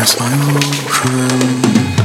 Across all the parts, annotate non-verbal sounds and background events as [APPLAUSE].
darkness, my old friend.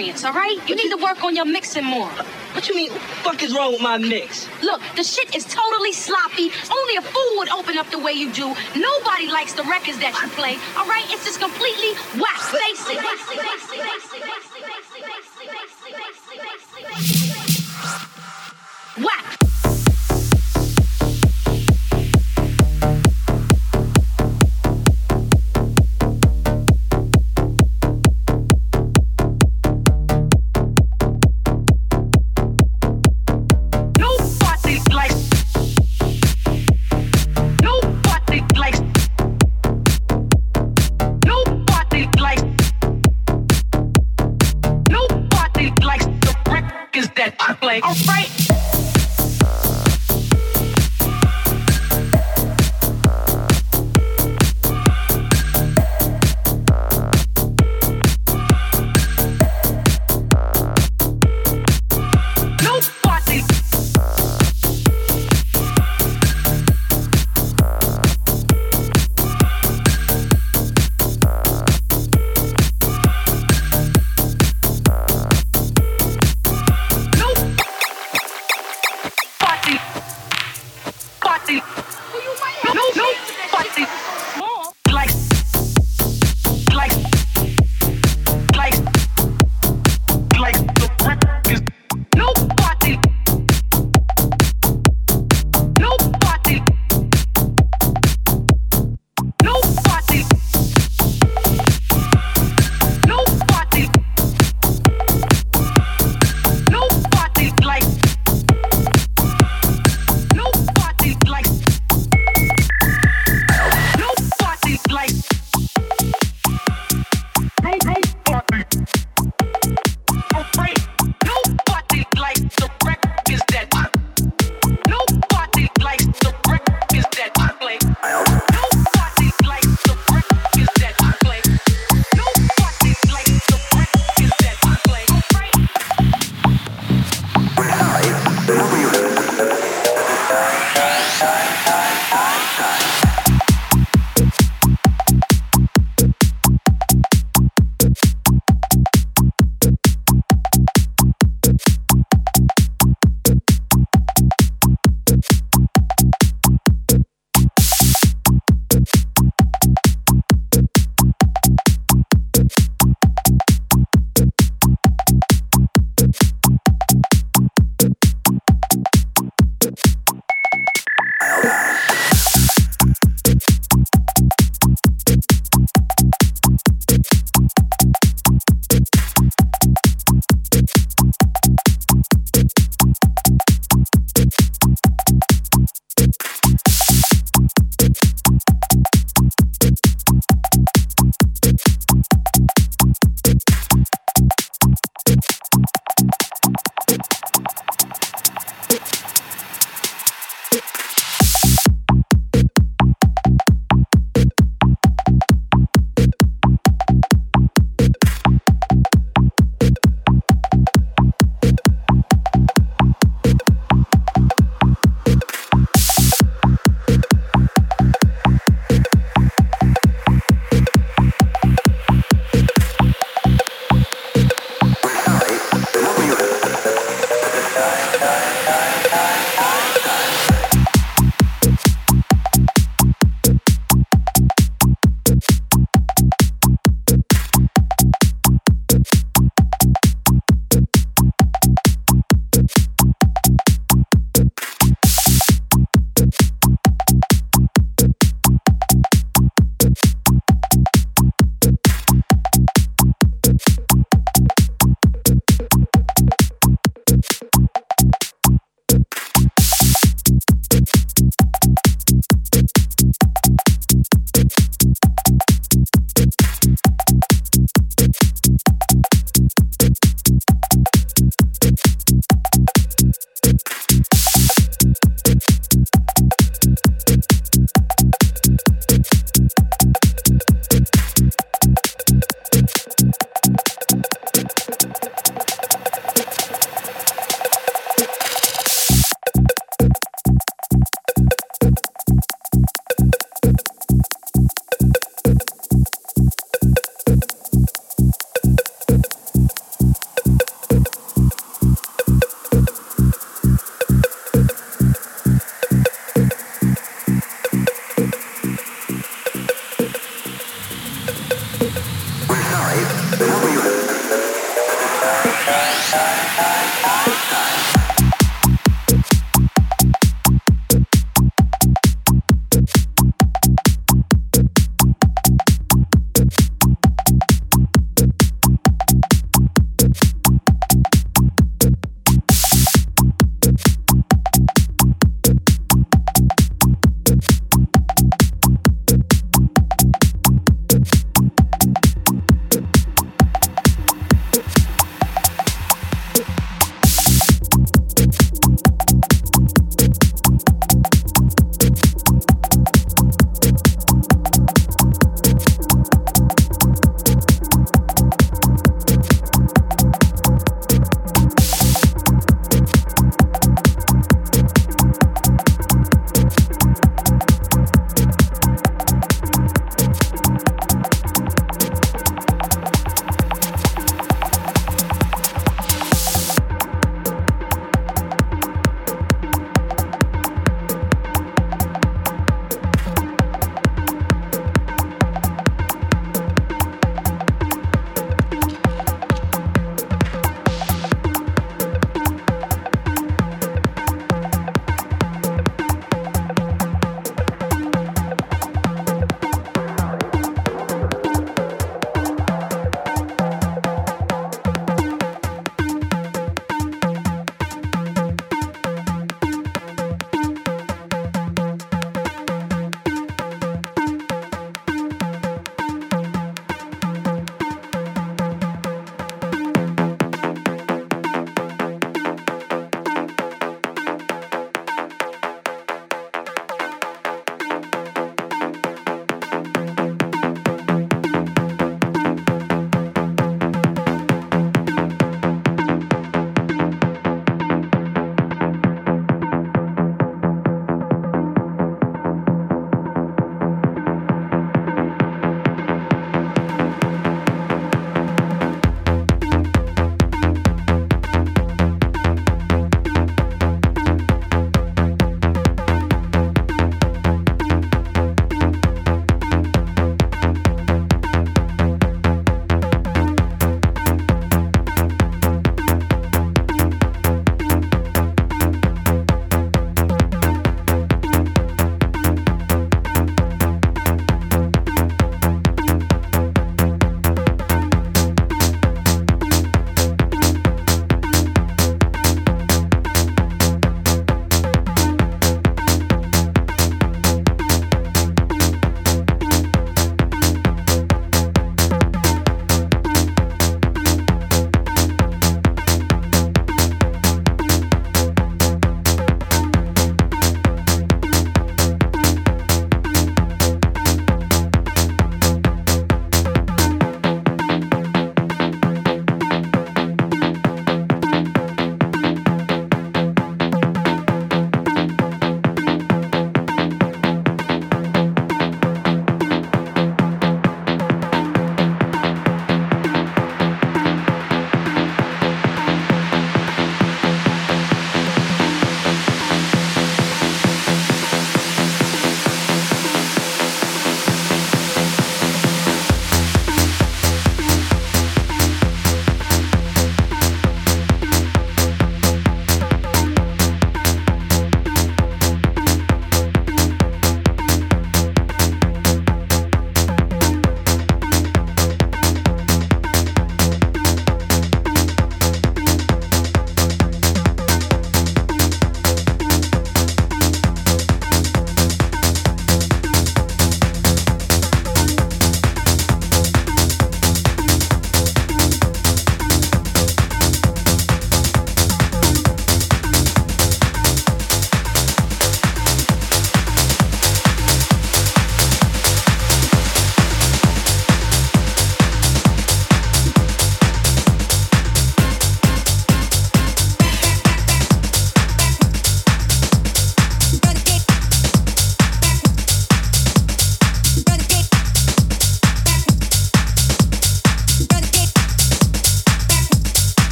Experience, all right? You need to work on your mixing more. What you mean? What the fuck is wrong with my mix? Look, the shit is totally sloppy. Only a fool would open up the way you do. Nobody likes the records that you play, all right? It's just completely whack.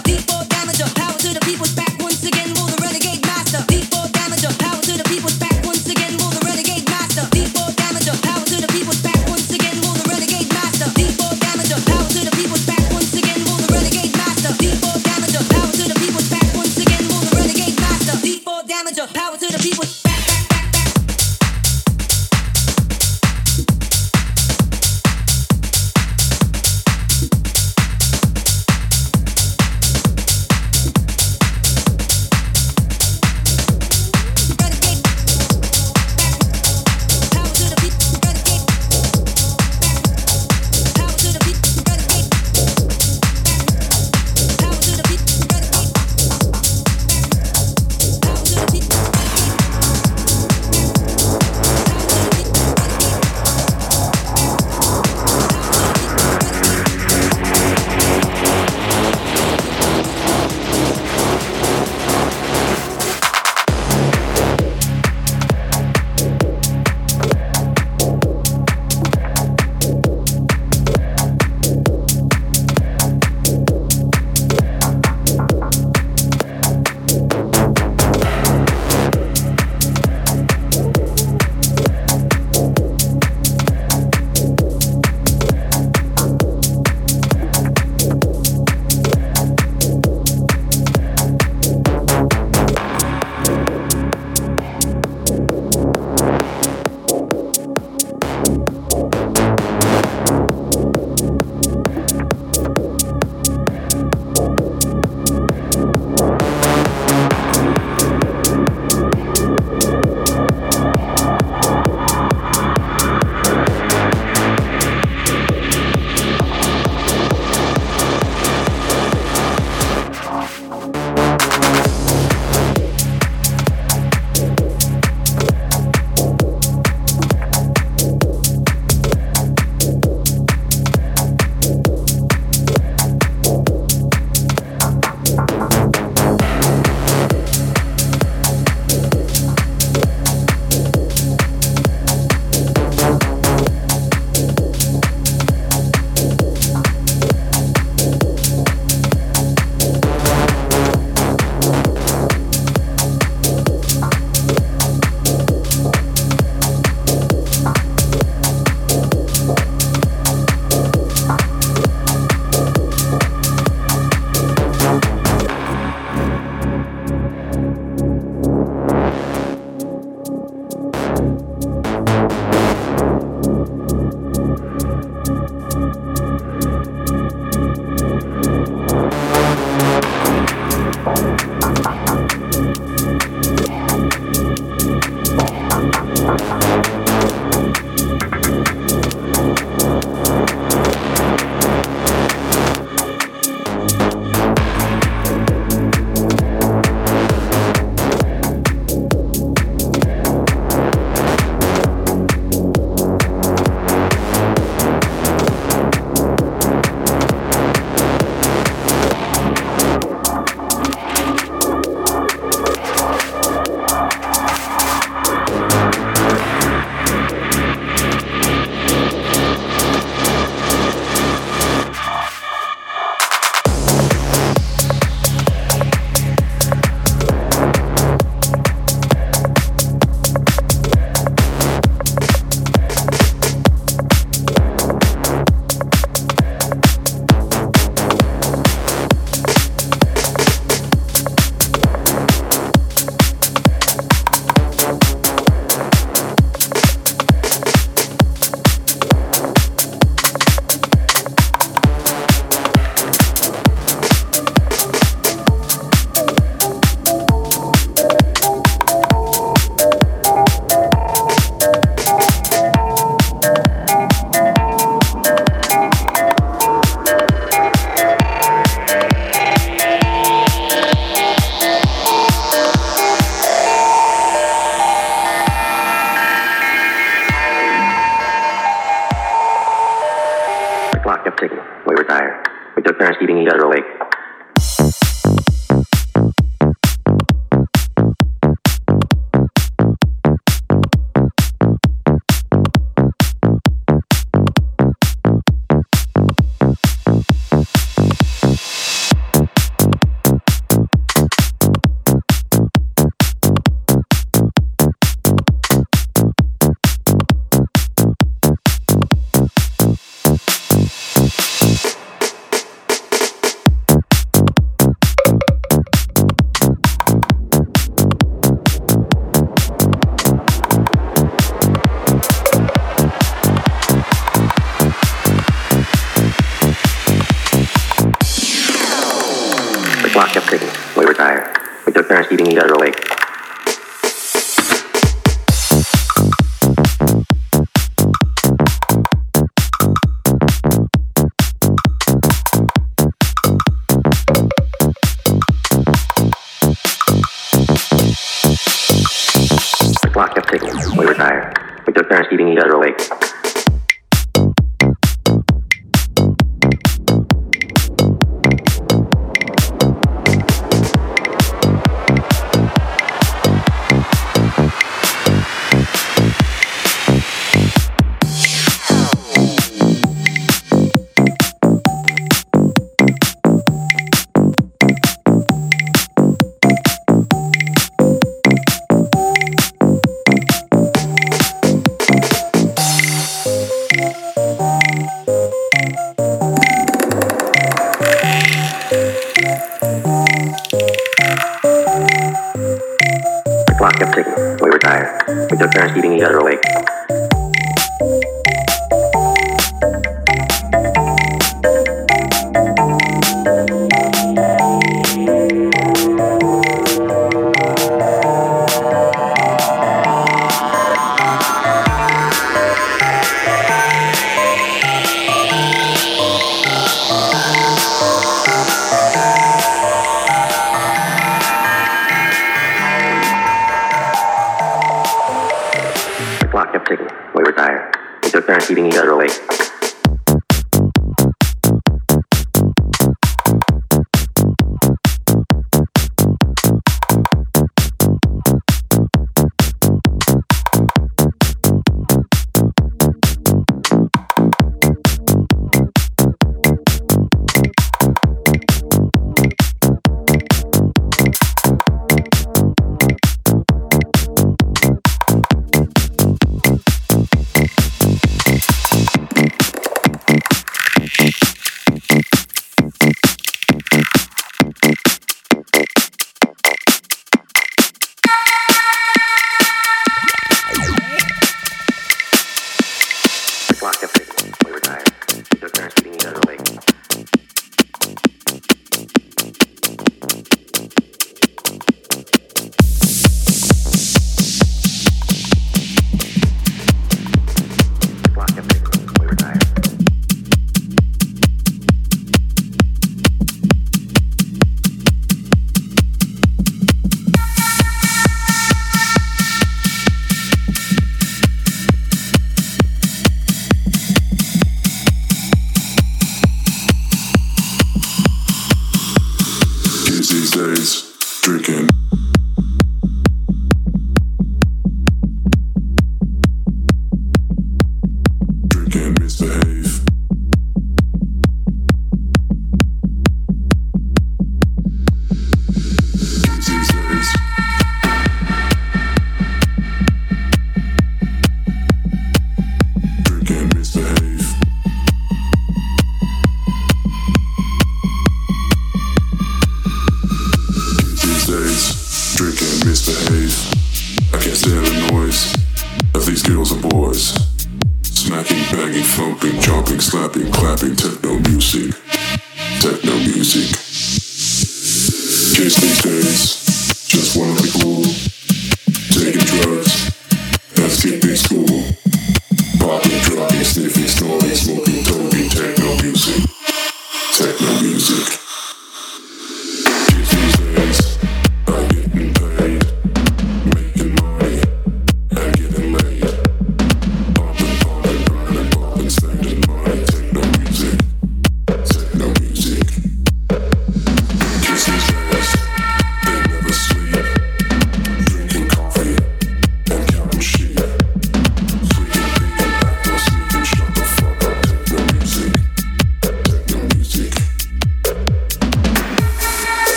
Deep.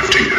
15.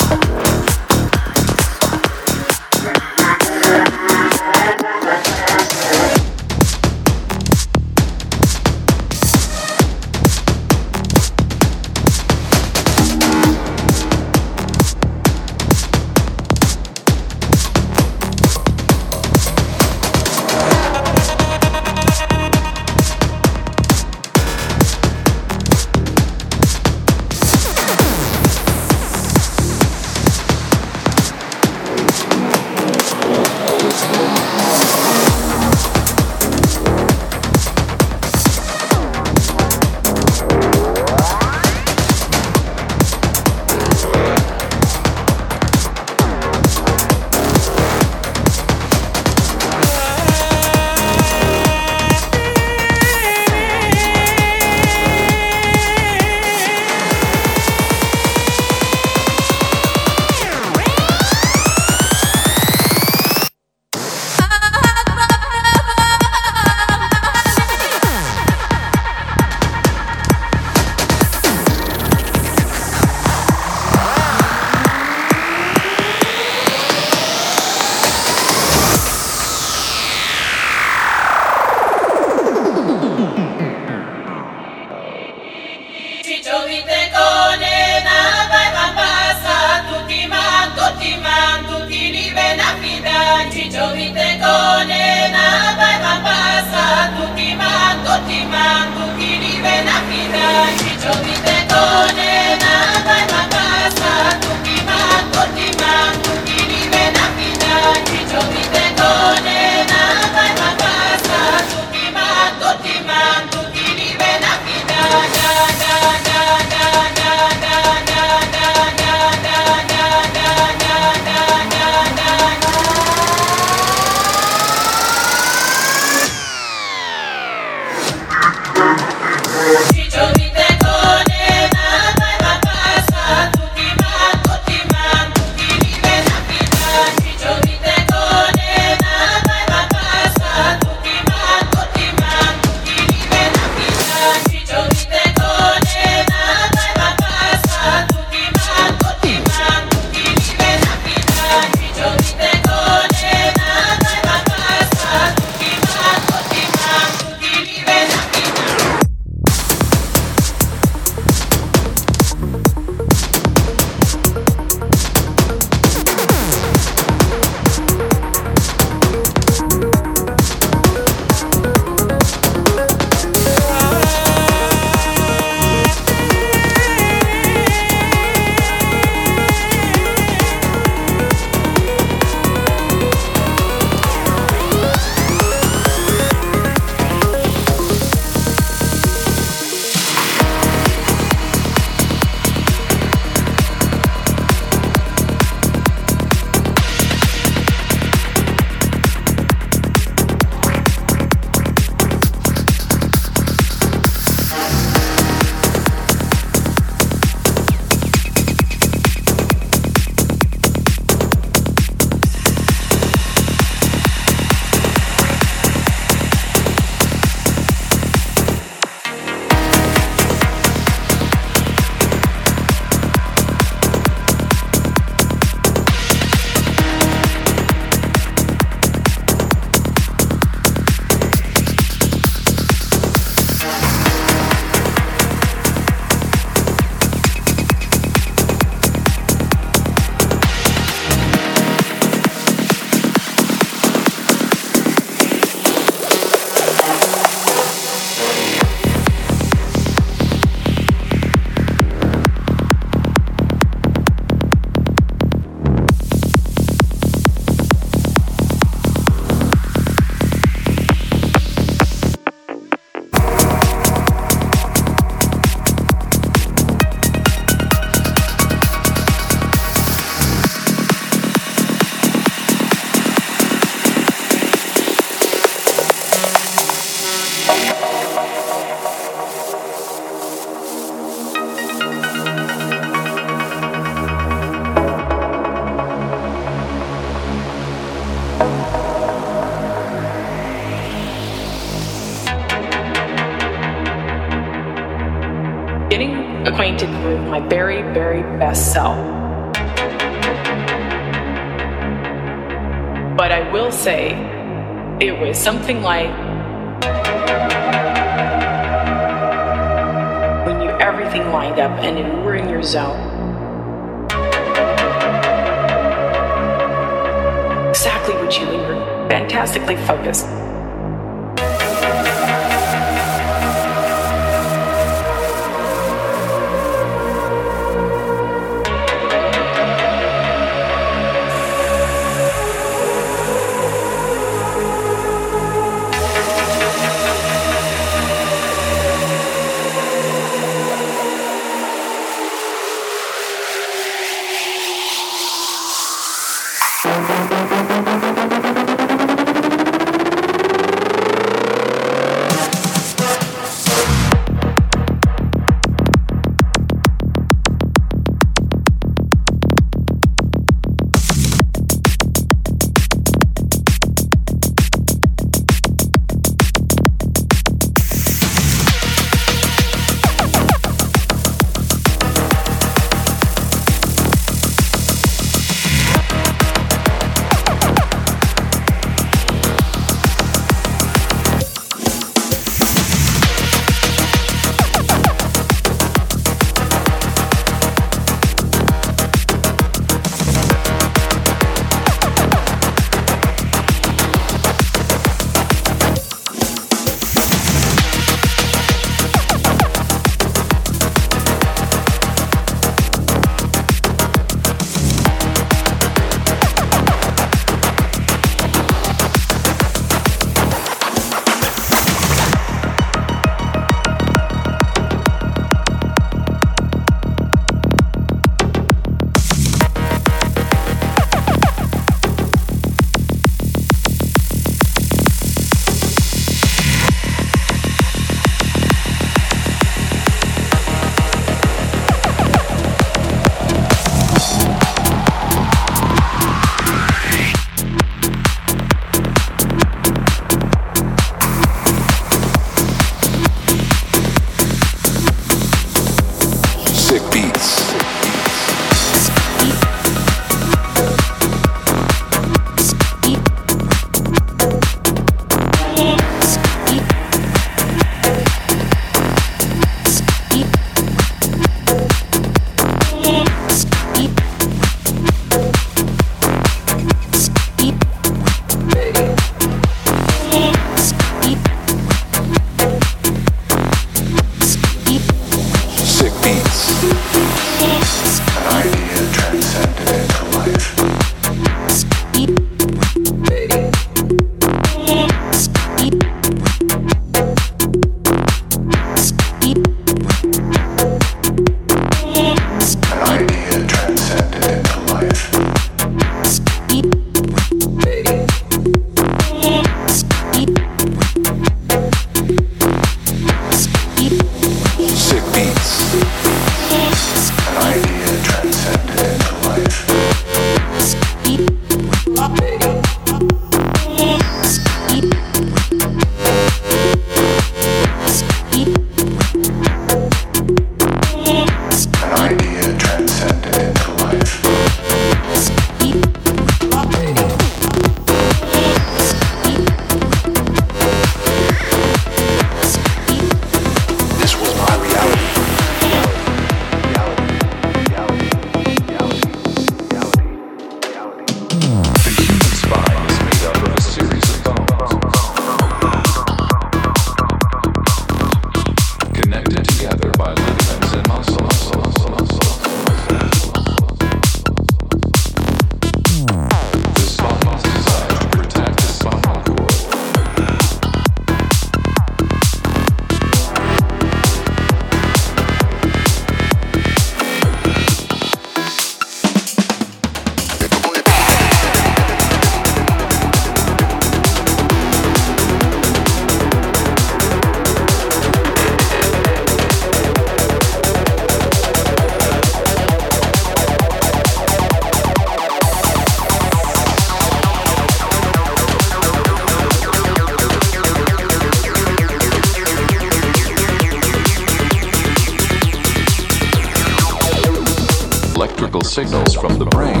From the brain.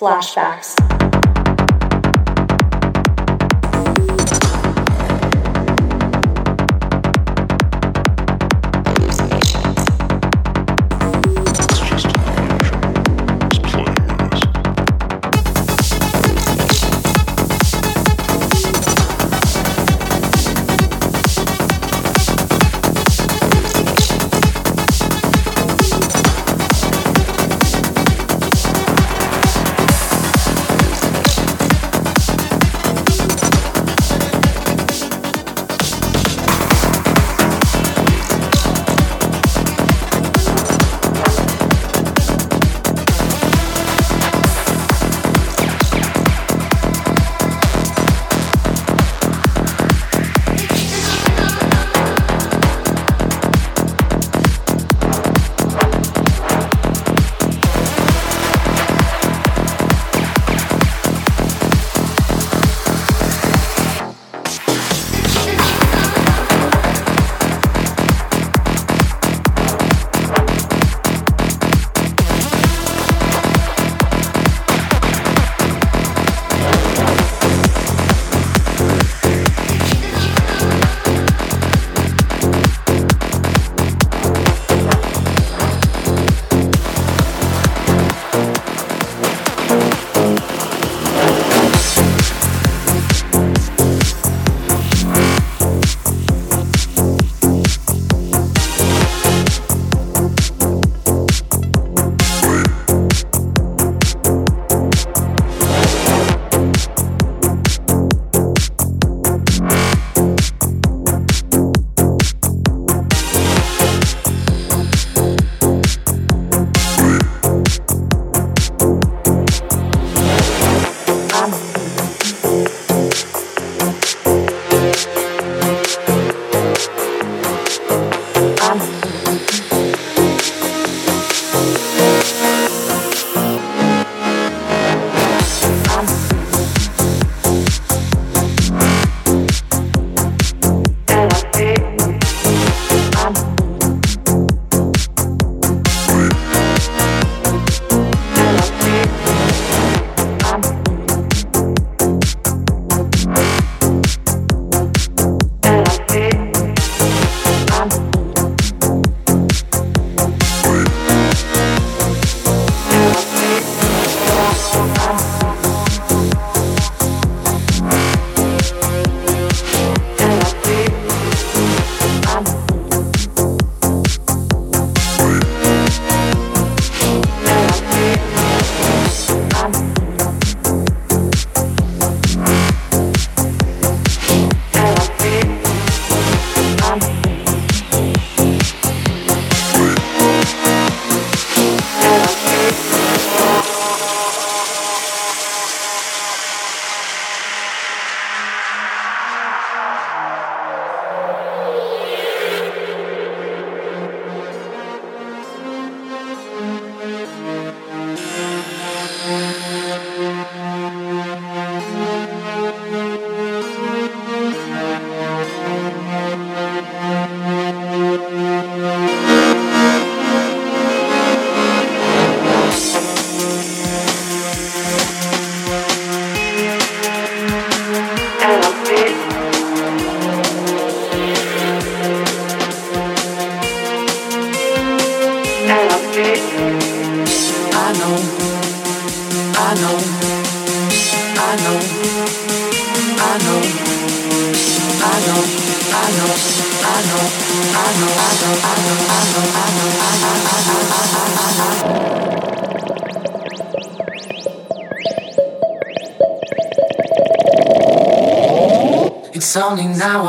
Flashbacks.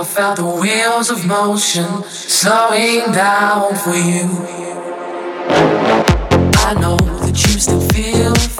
I felt the wheels of motion slowing down for you. I know that you still feel.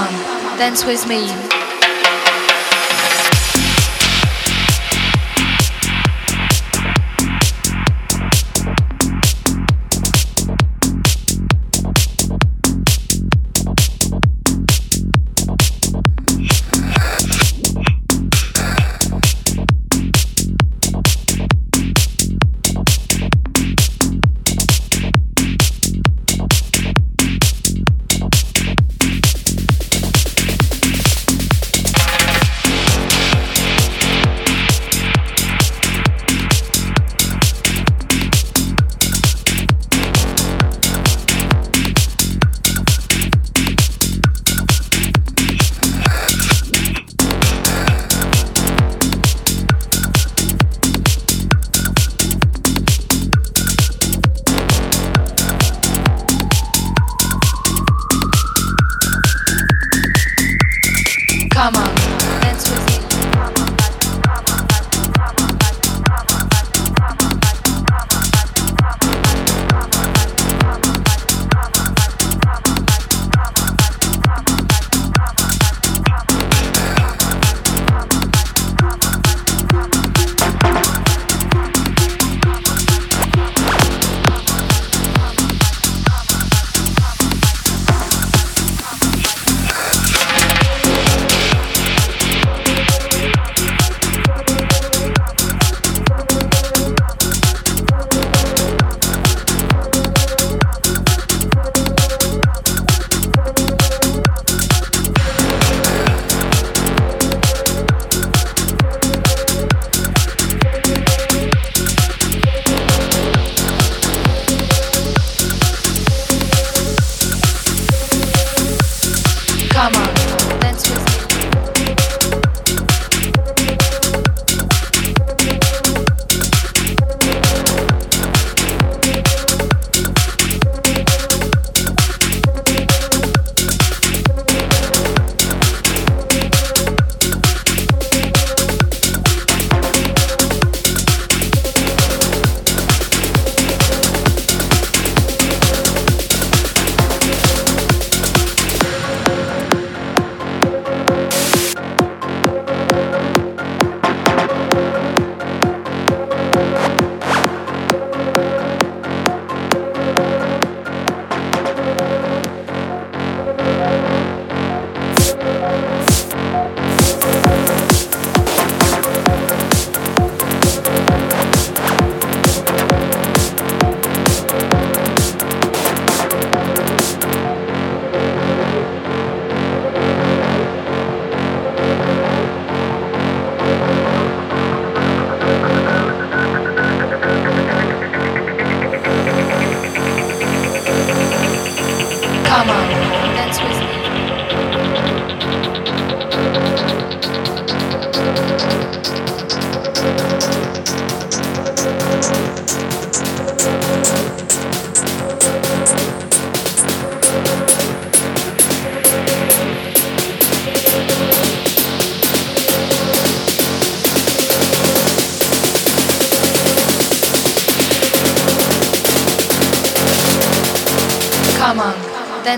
Come dance with me.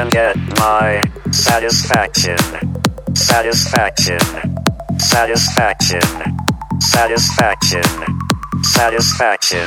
Can get my satisfaction. Satisfaction. Satisfaction. Satisfaction. Satisfaction.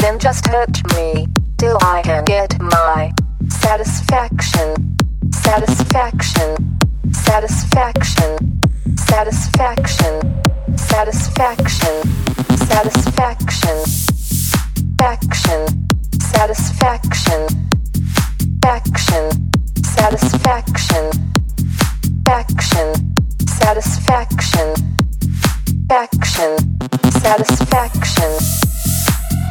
Then just hurt me, till I can get my satisfaction. Satisfaction. Satisfaction. Satisfaction. Satisfaction. Satisfaction. Faction. Satisfaction. Faction. Satisfaction. Faction. Satisfaction. Faction. Satisfaction.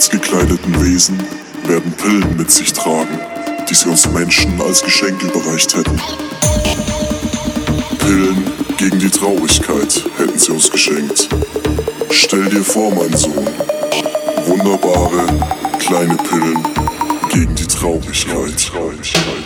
Schwarz gekleideten Wesen werden Pillen mit sich tragen, die sie uns Menschen als Geschenk überreicht hätten. Pillen gegen die Traurigkeit hätten sie uns geschenkt. Stell dir vor, mein Sohn, wunderbare kleine Pillen gegen die Traurigkeit. Gegen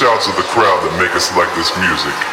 shouts of the crowd that make us like this music.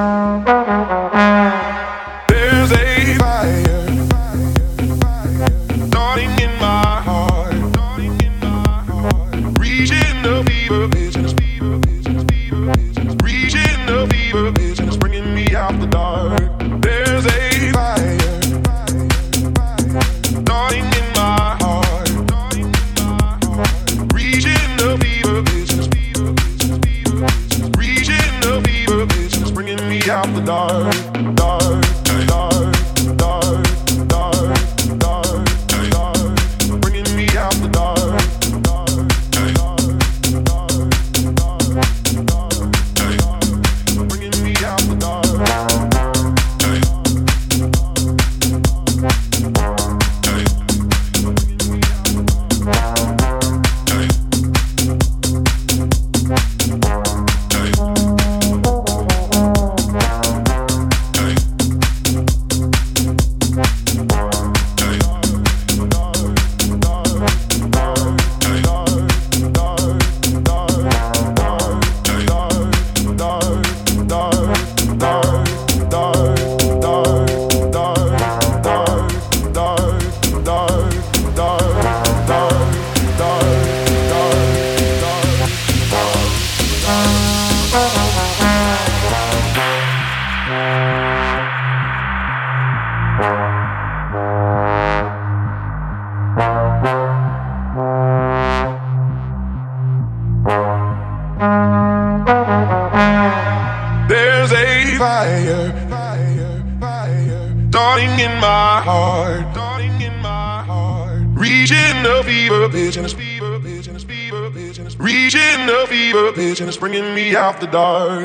Thank you. The dark.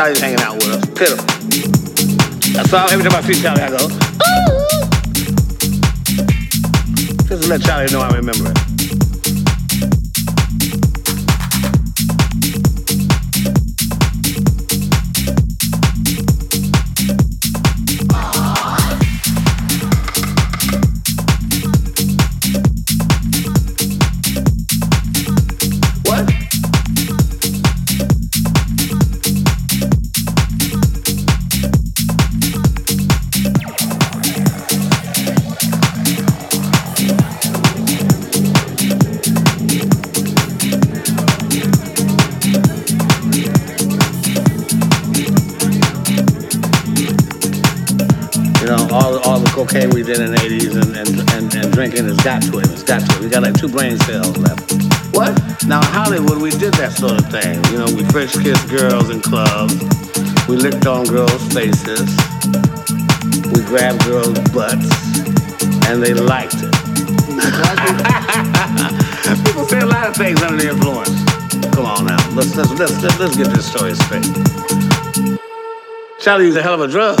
Charlie's hanging out with us. Pitiful. That's all. Every time I see Charlie, I go, just to let Charlie know I remember it. We did in the 80s and, and, and, and drinking has got to it. It's got to it. We got like two brain cells left. What? Now, Hollywood, we did that sort of thing. You know, we French kissed girls in clubs. We licked on girls' faces. We grabbed girls' butts. And they liked it. [LAUGHS] People say a lot of things under the influence. Come on now. Let's, let's, let's, let's, let's get this story straight. Charlie used a hell of a drug.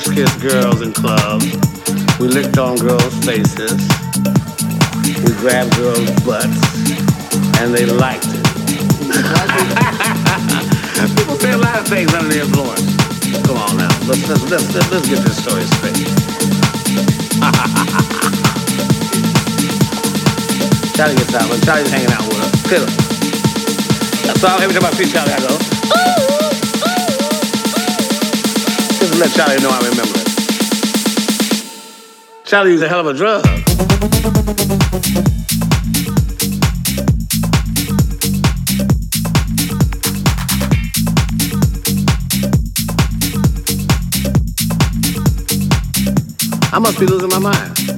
French kissed girls in clubs. We licked on girls' faces. We grabbed girls' butts. And they liked it. [LAUGHS] People say a lot of things under the influence. Come on now. Let's, let's, let's, let's, get this story straight. [LAUGHS] Charlie gets out, when Charlie's hanging out with us. That's all. Every time I see Charlie, I go, let Charlie know I remember it. Charlie used a hell of a drug. I must be losing my mind.